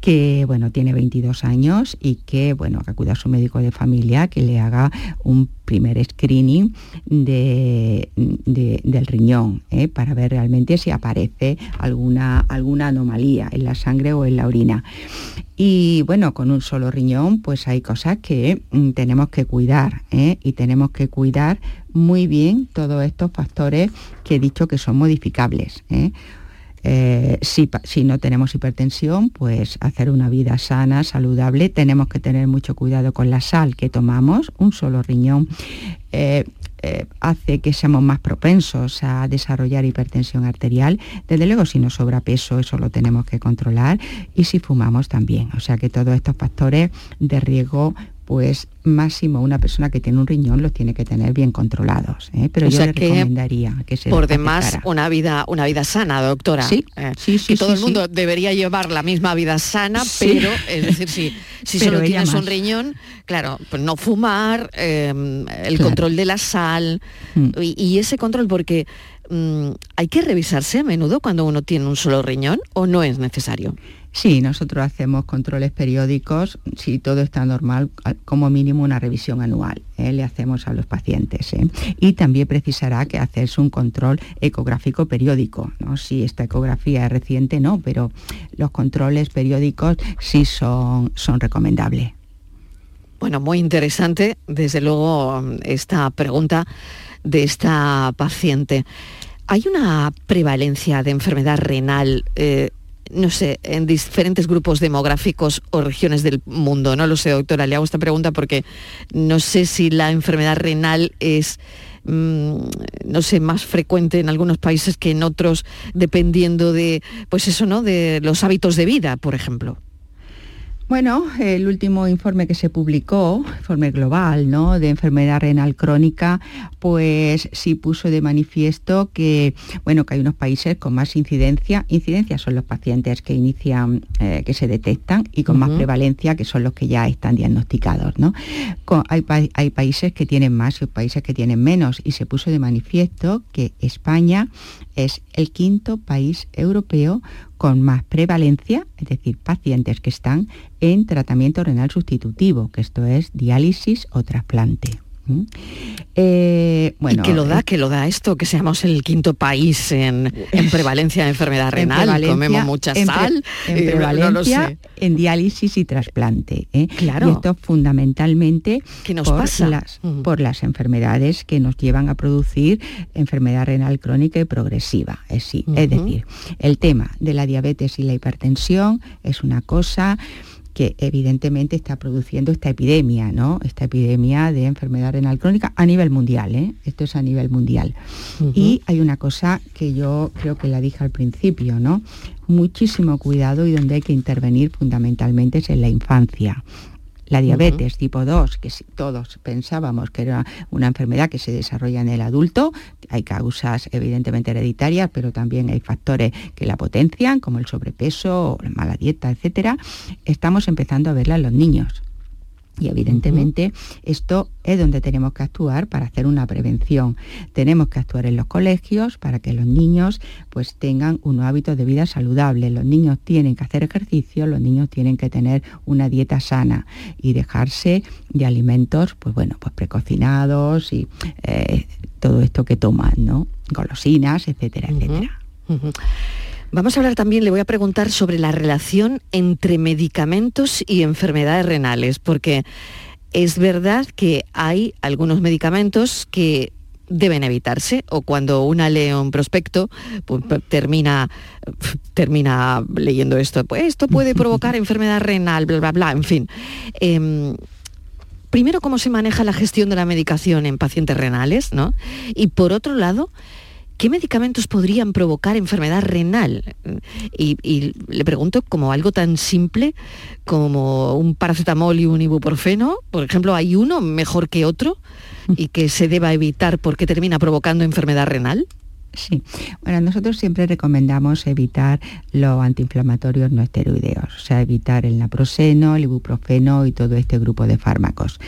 que, bueno, tiene 22 años y que, bueno, que acuda a su médico de familia, que le haga un primer screening de, de- del riñón, ¿eh? para ver realmente si aparece alguna, alguna anomalía en la sangre o en la orina. Y bueno, con un solo riñón, pues hay cosas que mm, tenemos que cuidar ¿eh? y tenemos que cuidar muy bien todos estos factores que he dicho que son modificables. ¿eh? Eh, si, si no tenemos hipertensión, pues hacer una vida sana, saludable. Tenemos que tener mucho cuidado con la sal que tomamos. Un solo riñón eh, eh, hace que seamos más propensos a desarrollar hipertensión arterial. Desde luego, si nos sobra peso, eso lo tenemos que controlar. Y si fumamos también. O sea que todos estos factores de riesgo pues máximo una persona que tiene un riñón los tiene que tener bien controlados. ¿eh? Pero yo le recomendaría que se Por demás, una vida, una vida sana, doctora. Sí, Eh, sí, sí, que todo sí, el mundo debería llevar la misma vida sana, pero es decir, si, [LAUGHS] si solo tienes un riñón, claro, pues no fumar, eh, el Claro. control de la sal Mm. y, y ese control porque mm, hay que revisarse a menudo cuando uno tiene un solo riñón o no es necesario. Sí, nosotros hacemos controles periódicos, si todo está normal, como mínimo una revisión anual, ¿eh? le hacemos a los pacientes. ¿eh? Y también precisará que hacerse un control ecográfico periódico. ¿no? Si esta ecografía es reciente, no, pero los controles periódicos sí son, son recomendables. Bueno, muy interesante, desde luego, esta pregunta de esta paciente. ¿Hay una prevalencia de enfermedad renal, eh, no sé, en diferentes grupos demográficos o regiones del mundo? No lo sé, doctora, le hago esta pregunta porque no sé si la enfermedad renal es mm, no sé, más frecuente en algunos países que en otros, dependiendo de, pues eso, ¿no? De los hábitos de vida, por ejemplo. Bueno, el último informe que se publicó, informe global, ¿no? de enfermedad renal crónica, pues sí puso de manifiesto que, bueno, que hay unos países con más incidencia. Incidencia son los pacientes que inician, eh, que se detectan y con más prevalencia, que son los que ya están diagnosticados, ¿no? Con- hay, pa- hay países que tienen más y hay países que tienen menos y se puso de manifiesto que España es el quinto país europeo con más prevalencia, es decir, pacientes que están en tratamiento renal sustitutivo, que esto es diálisis o trasplante. ¿Mm? Eh, bueno, ¿Y qué lo da? eh, ¿Qué lo da esto? Que seamos el quinto país en, en prevalencia de enfermedad en renal, comemos mucha en pre- sal, en eh, no lo prevalencia, sé. en diálisis y trasplante. ¿eh? Claro. Y esto fundamentalmente ¿Qué nos por, pasa? Las, por las enfermedades que nos llevan a producir enfermedad renal crónica y progresiva. Es, sí, es Ujú. decir, el tema de la diabetes y la hipertensión es una cosa que evidentemente está produciendo esta epidemia, ¿no? Esta epidemia de enfermedad renal crónica a nivel mundial, ¿eh? Esto es a nivel mundial. Y hay una cosa que yo creo que la dije al principio, ¿no? Muchísimo cuidado y donde hay que intervenir fundamentalmente es en la infancia. La diabetes tipo 2, que si todos pensábamos que era una enfermedad que se desarrolla en el adulto, hay causas evidentemente hereditarias, pero también hay factores que la potencian, como el sobrepeso, la mala dieta, etcétera. Estamos empezando a verla en los niños. Y evidentemente esto es donde tenemos que actuar para hacer una prevención. Tenemos que actuar en los colegios para que los niños pues tengan unos hábitos de vida saludables. Los niños tienen que hacer ejercicio, los niños tienen que tener una dieta sana y dejarse de alimentos pues bueno, pues precocinados y eh, todo esto que toman, ¿no? Golosinas, etcétera, etcétera. Vamos a hablar también, le voy a preguntar sobre la relación entre medicamentos y enfermedades renales, porque es verdad que hay algunos medicamentos que deben evitarse o cuando una lee un prospecto pues, p- termina termina leyendo esto pues esto puede [LAUGHS] provocar enfermedad renal bla bla bla en fin. Em, primero cómo se maneja la gestión de la medicación en pacientes renales no y por otro lado ¿Qué medicamentos podrían provocar enfermedad renal? Y, le pregunto como algo tan simple como un paracetamol y un ibuprofeno. Por ejemplo, ¿hay uno mejor que otro y que se deba evitar porque termina provocando enfermedad renal? Sí, bueno, nosotros siempre recomendamos evitar los antiinflamatorios no esteroideos, o sea, evitar el naproxeno, el ibuprofeno y todo este grupo de fármacos.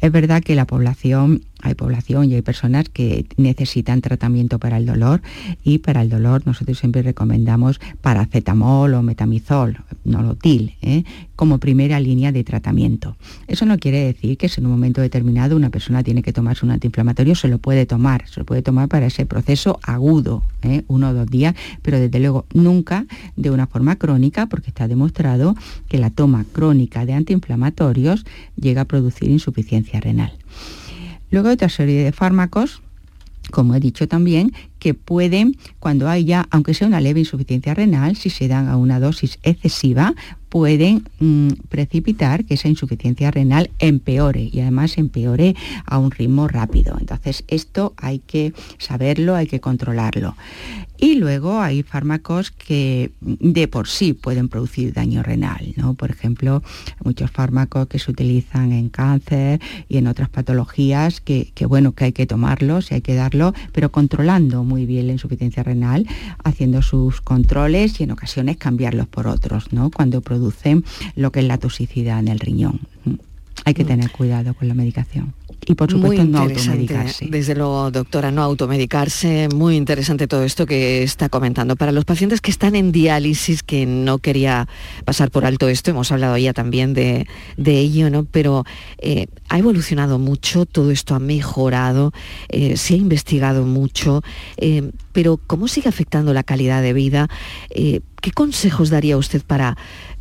Es verdad que la población, hay población y hay personas que necesitan tratamiento para el dolor y para el dolor nosotros siempre recomendamos paracetamol o metamizol, nolotil, ¿eh? como primera línea de tratamiento. Eso no quiere decir que si en un momento determinado una persona tiene que tomarse un antiinflamatorio, se lo puede tomar, se lo puede tomar para ese proceso agudo, ¿eh? uno o dos días, pero desde luego nunca de una forma crónica, porque está demostrado que la toma crónica de antiinflamatorios llega a producir insuficiencia renal. Luego hay otra serie de fármacos como he dicho también, que pueden, cuando hay ya, aunque sea una leve insuficiencia renal, si se dan a una dosis excesiva, pueden mm, precipitar que esa insuficiencia renal empeore y además empeore a un ritmo rápido. Entonces, esto hay que saberlo, hay que controlarlo. Y luego hay fármacos que de por sí pueden producir daño renal, ¿no? Por ejemplo, muchos fármacos que se utilizan en cáncer y en otras patologías que, bueno, que hay que tomarlos y hay que darlo, pero controlando muy bien la insuficiencia renal, haciendo sus controles y en ocasiones cambiarlos por otros, ¿no? Cuando producen lo que es la toxicidad en el riñón. Hay que mm. tener cuidado con la medicación. Y por supuesto no automedicarse. Desde luego, doctora, no automedicarse. Muy interesante todo esto que está comentando. Para los pacientes que están en diálisis, que no quería pasar por alto esto, hemos hablado ya también de, ello, ¿no? Pero eh, ha evolucionado mucho, todo esto ha mejorado, eh, se ha investigado mucho, eh, pero ¿cómo sigue afectando la calidad de vida? ¿Qué consejos daría usted para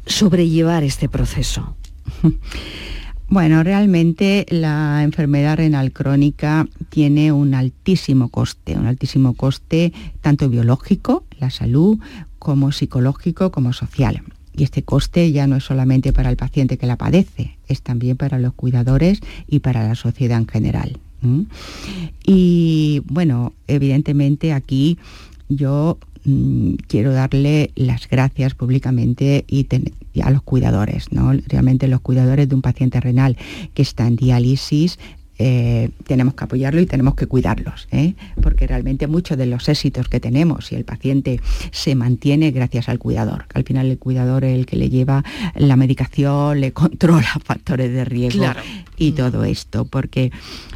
sobrellevar este proceso? [LAUGHS] Bueno, realmente la enfermedad renal crónica tiene un altísimo coste, un altísimo coste tanto biológico, la salud, como psicológico, como social. Y este coste ya no es solamente para el paciente que la padece, es también para los cuidadores y para la sociedad en general. Y bueno, evidentemente aquí yo Mm, quiero darle las gracias públicamente y, a los cuidadores, ¿no? Realmente los cuidadores de un paciente renal que está en diálisis eh, tenemos que apoyarlo y tenemos que cuidarlos, ¿eh? porque realmente muchos de los éxitos que tenemos y el paciente se mantiene gracias al cuidador. Al final el cuidador es el que le lleva la medicación, le [LAUGHS] controla factores de riesgo y mm. todo esto, porque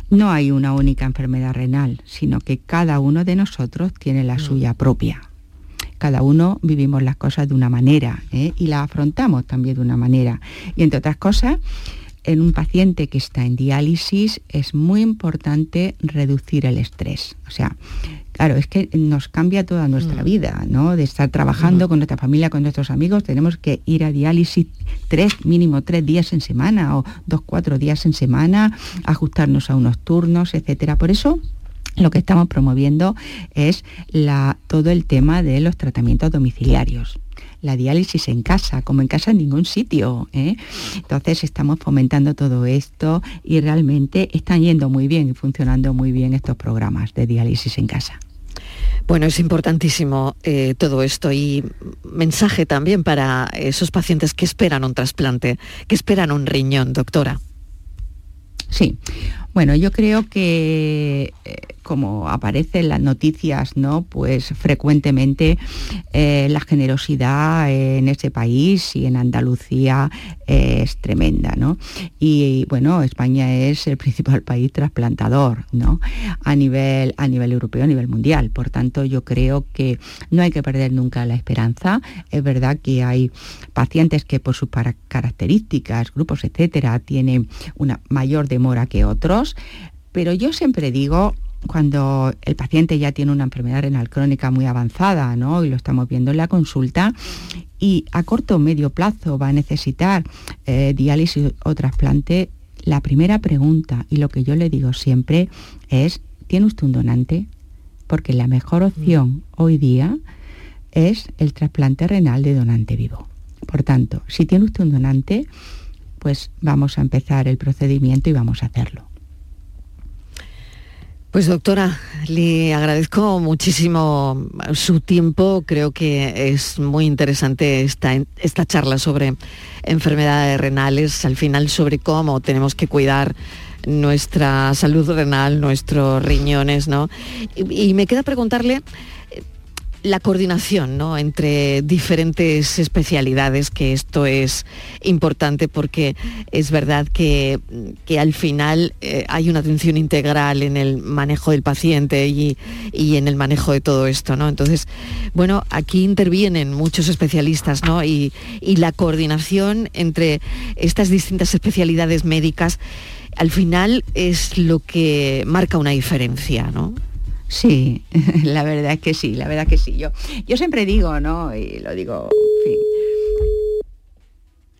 no hay una única enfermedad renal, sino que cada uno de nosotros tiene la mm. suya propia cada uno vivimos las cosas de una manera ¿eh? y las afrontamos también de una manera. Y entre otras cosas, en un paciente que está en diálisis es muy importante reducir el estrés. O sea, claro, es que nos cambia toda nuestra mm. vida, ¿no? De estar trabajando con nuestra familia, con nuestros amigos, tenemos que ir a diálisis tres, mínimo tres días en semana o dos, cuatro días en semana, ajustarnos a unos turnos, etcétera. Por eso lo que estamos promoviendo es todo el tema de los tratamientos domiciliarios la diálisis en casa, como en casa en ningún sitio. ¿eh? Entonces estamos fomentando todo esto y realmente están yendo muy bien y funcionando muy bien estos programas de diálisis en casa. Bueno, es importantísimo eh, todo esto y mensaje también para esos pacientes que esperan un trasplante, que esperan un riñón, doctora. Sí, bueno, yo creo que eh, como aparece en las noticias, ¿no? Pues frecuentemente eh, la generosidad en este país y en Andalucía es tremenda, ¿no? Y bueno, España es el principal [LAUGHS] país trasplantador, ¿no? A nivel, a nivel europeo, a nivel mundial. Por tanto, yo creo que no hay que perder nunca la esperanza. Es verdad que hay pacientes que por sus características, grupos, etcétera, tienen una mayor demora que otros. Pero yo siempre digo cuando el paciente ya tiene una enfermedad renal crónica muy avanzada, ¿no? Y lo estamos viendo en la consulta, y a corto o medio plazo va a necesitar eh, diálisis o trasplante, la primera pregunta, y lo que yo le digo siempre, es, ¿tiene usted un donante? Porque la mejor opción hoy día es el trasplante renal de donante vivo. Por tanto, si tiene usted un donante, pues vamos a empezar el procedimiento y vamos a hacerlo. Pues doctora, le agradezco muchísimo su tiempo. Creo que es muy interesante esta, esta charla sobre enfermedades renales, al final sobre cómo tenemos que cuidar nuestra salud renal, nuestros riñones, ¿no? y me queda preguntarle la coordinación ¿no? entre diferentes especialidades, que esto es importante porque es verdad que, al final eh, hay una atención integral en el manejo del paciente y, en el manejo de todo esto. ¿no? Entonces, bueno, aquí intervienen muchos especialistas ¿no? y, y la coordinación entre estas distintas especialidades médicas al final es lo que marca una diferencia, ¿no? Sí, [LAUGHS] la verdad es que sí, la verdad que sí. Yo, yo siempre digo, ¿no? Y lo digo, en fin.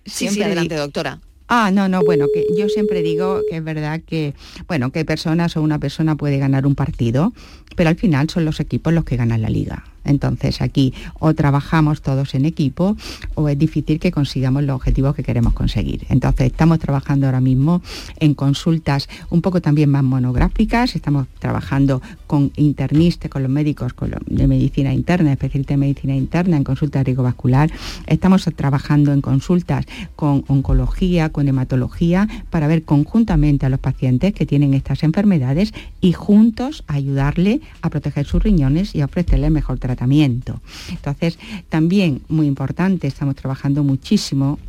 Sí, sí, adelante, doctora. Ah, no, no, bueno, que yo siempre digo que es verdad que, bueno, que personas o una persona puede ganar un partido, pero al final son los equipos los que ganan la liga. Entonces aquí o trabajamos todos en equipo o es difícil que consigamos los objetivos que queremos conseguir. Entonces estamos trabajando ahora mismo en consultas un poco también más monográficas, estamos trabajando con internistas, con los médicos de medicina interna, especialistas de medicina interna en consulta de riesgo vascular, estamos trabajando en consultas con oncología, con hematología, para ver conjuntamente a los pacientes que tienen estas enfermedades y juntos ayudarle a proteger sus riñones y a ofrecerle el mejor tratamiento. Entonces, también muy importante, estamos trabajando muchísimo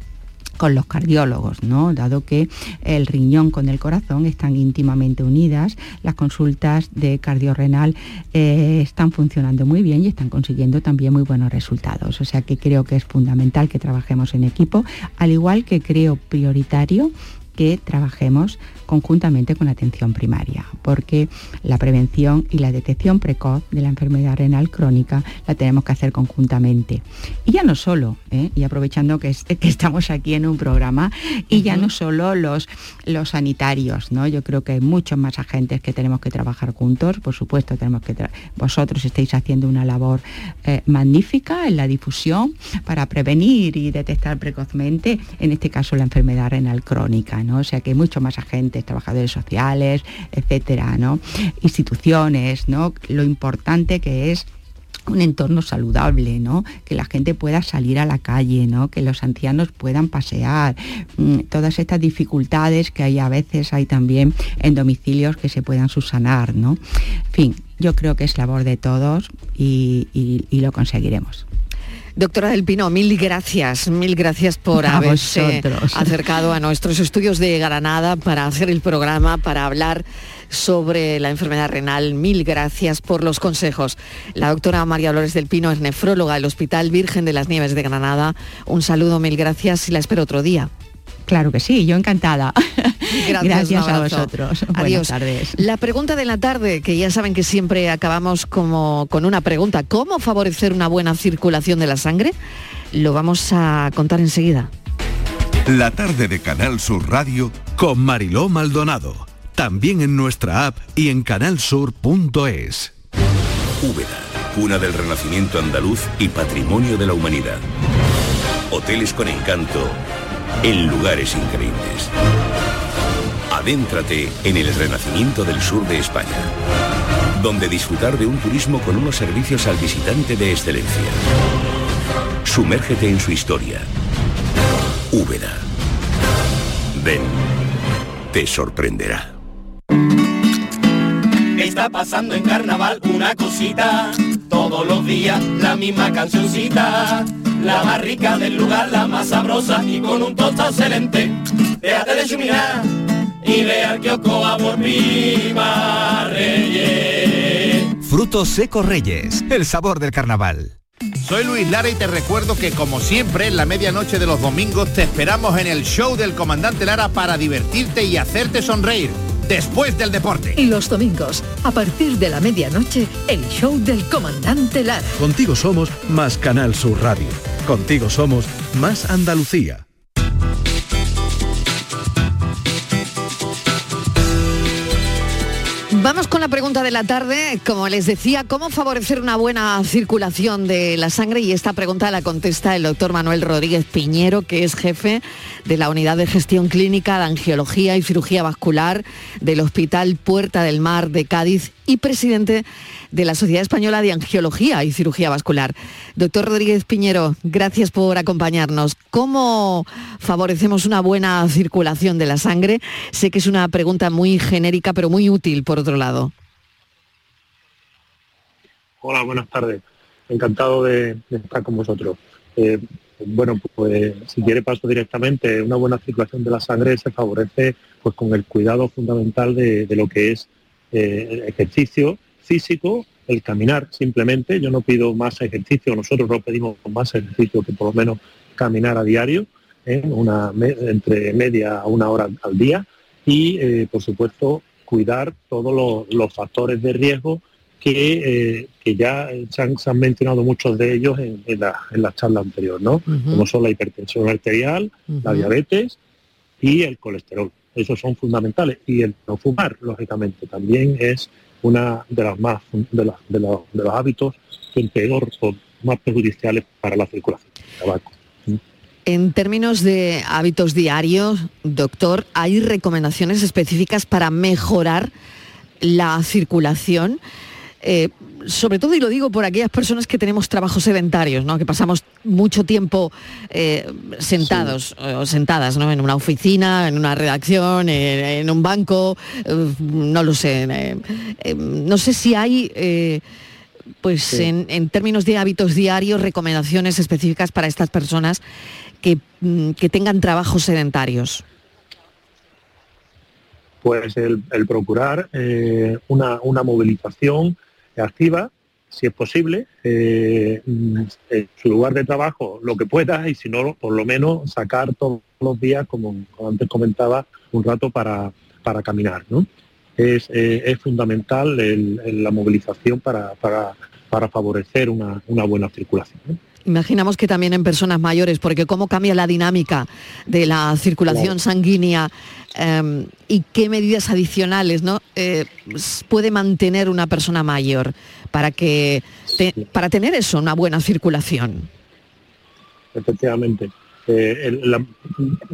con los cardiólogos, ¿no? Dado que el riñón con el corazón están íntimamente unidas, las consultas de cardiorrenal eh, están funcionando muy bien y están consiguiendo también muy buenos resultados. O sea que creo que es fundamental que trabajemos en equipo, al igual que creo prioritario que trabajemos conjuntamente con la atención primaria, porque la prevención y la detección precoz de la enfermedad renal crónica la tenemos que hacer conjuntamente. Y ya no solo, ¿eh? y aprovechando que, estamos aquí en un programa, y ya no solo los, los sanitarios, ¿no? yo creo que hay muchos más agentes que tenemos que trabajar juntos, por supuesto, tenemos que vosotros estáis haciendo una labor eh, magnífica en la difusión para prevenir y detectar precozmente, en este caso, la enfermedad renal crónica, o sea que hay muchos más agentes trabajadores sociales, etcétera. Instituciones. Lo importante que es un entorno saludable. Que la gente pueda salir a la calle. Que los ancianos puedan pasear, mm, todas estas dificultades que hay a veces hay también en domicilios que se puedan subsanar. En fin, yo creo que es labor de todos y lo conseguiremos. Doctora del Pino, mil gracias, mil gracias por haberse [LAUGHS] acercado a nuestros estudios de Granada para hacer el programa, para hablar sobre la enfermedad renal. Mil gracias por los consejos. La doctora María Dolores del Pino es nefróloga del Hospital Virgen de las Nieves de Granada. Un saludo, mil gracias y la espero otro día. Claro que sí, yo encantada. [LAUGHS] Gracias, a vosotros. Adiós. Buenas tardes. La pregunta de la tarde, que ya saben que siempre acabamos como con una pregunta, ¿cómo favorecer una buena circulación de la sangre? Lo vamos a contar enseguida. La tarde de Canal Sur Radio con Mariló Maldonado. También en nuestra app y en canalsur.es. Úbeda, cuna del renacimiento andaluz y patrimonio de la humanidad. Hoteles con encanto en lugares increíbles. Adéntrate en el renacimiento del sur de España, donde disfrutar de un turismo con unos servicios al visitante de excelencia. Sumérgete en su historia. Úbeda. Ven, te sorprenderá. Está pasando en carnaval una cosita, todos los días la misma cancioncita la más rica del lugar, la más sabrosa y con un tosto excelente. Déjate de chuminar y ve al kiosco a por Viva Reyes. Frutos secos Reyes, el sabor del carnaval. Soy Luis Lara y te recuerdo que como siempre en la medianoche de los domingos te esperamos en el show del comandante Lara para divertirte y hacerte sonreír después del deporte. Y los domingos, a partir de la medianoche, el show del comandante Lara. Contigo somos más Canal Sur Radio. Contigo somos más Andalucía. La pregunta de la tarde. Como les decía, ¿cómo favorecer una buena circulación de la sangre? Y esta pregunta la contesta el doctor Manuel Rodríguez Piñero, que es jefe de la Unidad de Gestión Clínica de Angiología y Cirugía Vascular del Hospital Puerta del Mar de Cádiz y presidente de la Sociedad Española de Angiología y Cirugía Vascular. Doctor Rodríguez Piñero, gracias por acompañarnos. ¿Cómo favorecemos una buena circulación de la sangre? Sé que es una pregunta muy genérica, pero muy útil, por otro lado. Hola, buenas tardes. Encantado de, estar con vosotros. Eh, bueno, pues si quiere paso directamente, una buena circulación de la sangre se favorece pues con el cuidado fundamental de, lo que es eh, ejercicio físico, el caminar simplemente. Yo no pido más ejercicio, nosotros no pedimos más ejercicio que por lo menos caminar a diario, ¿eh? una, entre media a una hora al día. Y, eh, por supuesto, cuidar todos los, factores de riesgo que, eh, que ya se han, mencionado muchos de ellos en, la, charla anterior, ¿no? Como son la hipertensión arterial, la diabetes y el colesterol. Esos son fundamentales. Y el no fumar, lógicamente, también es una de las más de, los, hábitos que peor o más perjudiciales para la circulación del tabaco. En términos de hábitos diarios, doctor, ¿hay recomendaciones específicas para mejorar la circulación? Eh, sobre todo, y lo digo por aquellas personas que tenemos trabajos sedentarios, ¿no? que pasamos mucho tiempo eh, sentados o sentadas ¿no? en una oficina, en una redacción, en, en un banco, eh, no lo sé. eh, eh, no sé si hay... eh, pues Sí. en, en términos de hábitos diarios, recomendaciones específicas para estas personas que, mm, que tengan trabajos sedentarios. pues el, el procurar eh, una, una movilización activa, si es posible, eh, en su lugar de trabajo lo que pueda y si no, por lo menos sacar todos los días, como, antes comentaba, un rato para, para caminar. ¿no? Es, eh, es fundamental la movilización para, para, para favorecer una, una buena circulación. Imaginamos que también en personas mayores, porque cómo cambia la dinámica de la circulación sanguínea eh, y qué medidas adicionales ¿no? Eh, puede mantener una persona mayor para, que te- para tener eso, una buena circulación. efectivamente. Eh, el- la-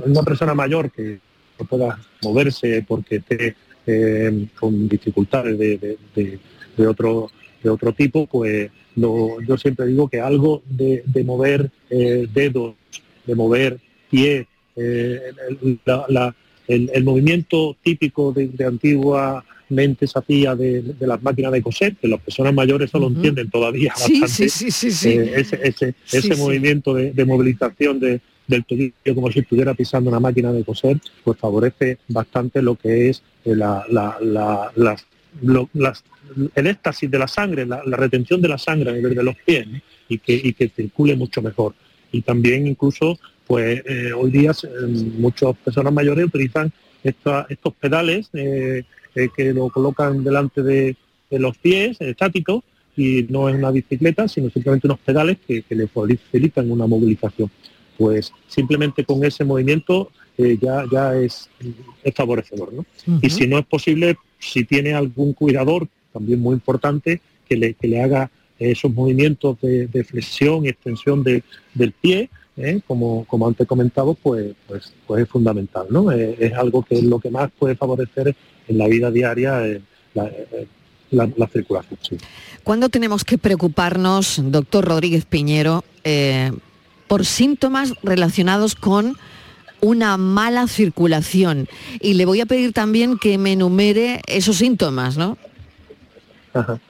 una persona mayor que no pueda moverse porque esté eh, con dificultades de, de- de- de otro, de otro tipo, pues lo- yo siempre digo que algo de, de mover eh, dedos, de mover pie, eh, el, la- la- el- el movimiento típico de, de antiguamente se hacía de, de las máquinas de coser, que las personas mayores eso lo Ujú. entienden todavía Sí, bastante. sí, sí, sí, sí. Eh, ese ese, ese movimiento de, de movilización de- del tobillo como si estuviera pisando una máquina de coser, pues favorece bastante lo que es eh, la, la- la- las- el éxtasis de la sangre, la, retención de la sangre a nivel de los pies y, que, circule mucho mejor. Y también incluso, pues eh, hoy día eh, muchas personas mayores utilizan estos pedales eh, eh, que lo colocan delante de, los pies, estáticos, y no es una bicicleta, sino simplemente unos pedales que, que le facilitan una movilización. Pues simplemente con ese movimiento eh, ya, ya es, es favorecedor. ¿no? Y si no es posible, si tiene algún cuidador, también muy importante, que le, que le haga esos movimientos de, de flexión y extensión de- del pie, ¿eh? como, como antes comentado, pues, pues, pues es fundamental. ¿no? Eh, es algo que es lo que más puede favorecer en la vida diaria eh, la, eh, la- la circulación. sí. ¿Cuándo tenemos que preocuparnos, doctor Rodríguez Piñero, eh, por síntomas relacionados con una mala circulación? Y le voy a pedir también que me enumere esos síntomas, ¿no? Ajá.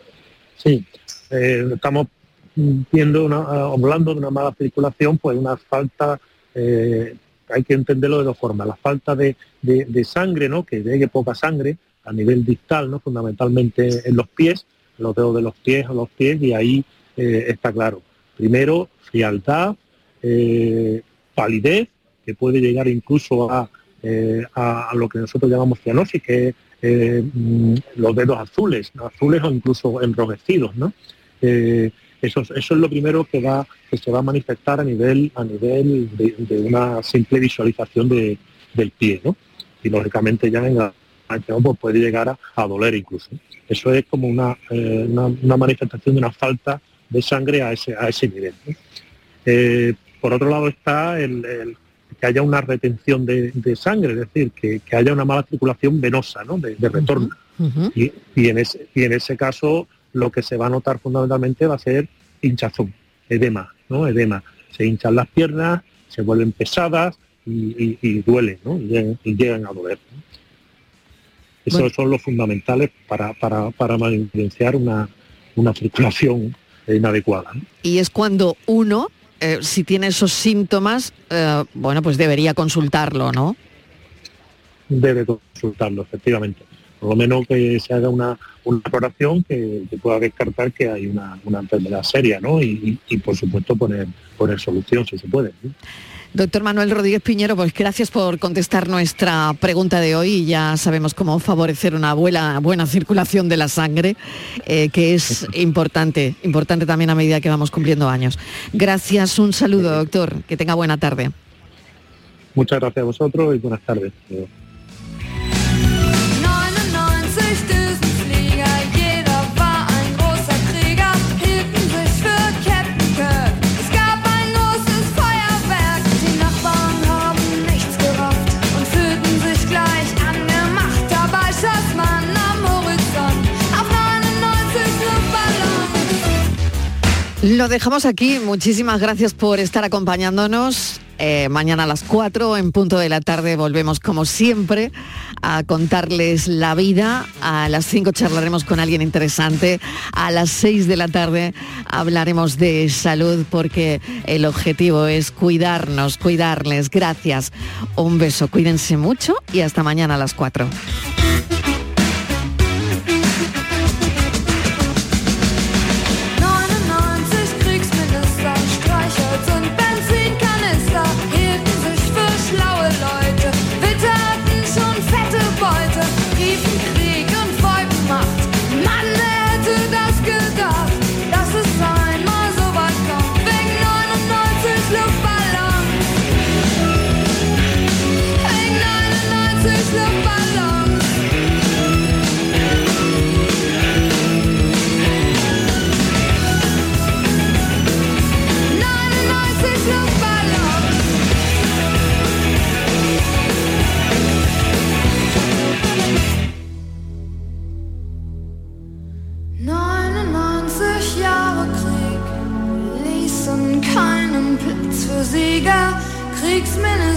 Sí, eh, estamos viendo, una, ah, hablando de una mala circulación, pues una falta, eh, hay que entenderlo de dos formas, la falta de, de- sangre, ¿no? que llegue poca sangre a nivel distal, ¿no? fundamentalmente en los pies, los dedos de los pies o los pies, y ahí eh, está claro. Primero, frialdad, eh, palidez, que puede llegar incluso a, eh, a, a lo que nosotros llamamos cianosis, que es eh, mm, los dedos azules, azules o incluso enrojecidos, ¿no? Eh, eso, es- lo primero que va que se va a manifestar a nivel a nivel de, una simple visualización de- del pie, ¿no? Y lógicamente ya en la pues puede llegar a, doler incluso. Eso es como una, una, manifestación de una falta de sangre a ese, a ese nivel. por otro lado está el que haya una retención de, de sangre, es decir, que, que haya una mala circulación venosa, ¿no? de, de retorno. Y, y en ese, y en ese caso lo que se va a notar fundamentalmente va a ser hinchazón, edema, ¿no? Edema. Se hinchan las piernas, se vuelven pesadas y, y- y duelen, ¿no? Y llegan, y llegan a doler. ¿no? Esos Bueno. son los fundamentales para, para, para evidenciar una, una circulación inadecuada. ¿no? Y es cuando uno, eh, si tiene esos síntomas, eh, bueno, pues debería consultarlo, ¿no? Debe consultarlo, efectivamente. Por lo menos que se haga una, una exploración que, que pueda descartar que hay una, una enfermedad seria, ¿no? Y, y- por supuesto poner, poner solución si se puede. Doctor Manuel Rodríguez Piñero, pues gracias por contestar nuestra pregunta de hoy. y Ya sabemos cómo favorecer una buena, buena circulación de la sangre, eh, que es importante, importante también a medida que vamos cumpliendo años. Gracias, un saludo, doctor. Que tenga buena tarde. Muchas gracias a vosotros y buenas tardes. Lo dejamos aquí. Muchísimas gracias por estar acompañándonos. Eh, mañana a las 4 en punto de la tarde volvemos como siempre a contarles la vida. A las 5 charlaremos con alguien interesante. A las 6 de la tarde hablaremos de salud porque el objetivo es cuidarnos, cuidarles. Gracias. Un beso. Cuídense mucho y hasta mañana a las 4. Sieger. Kriegsminister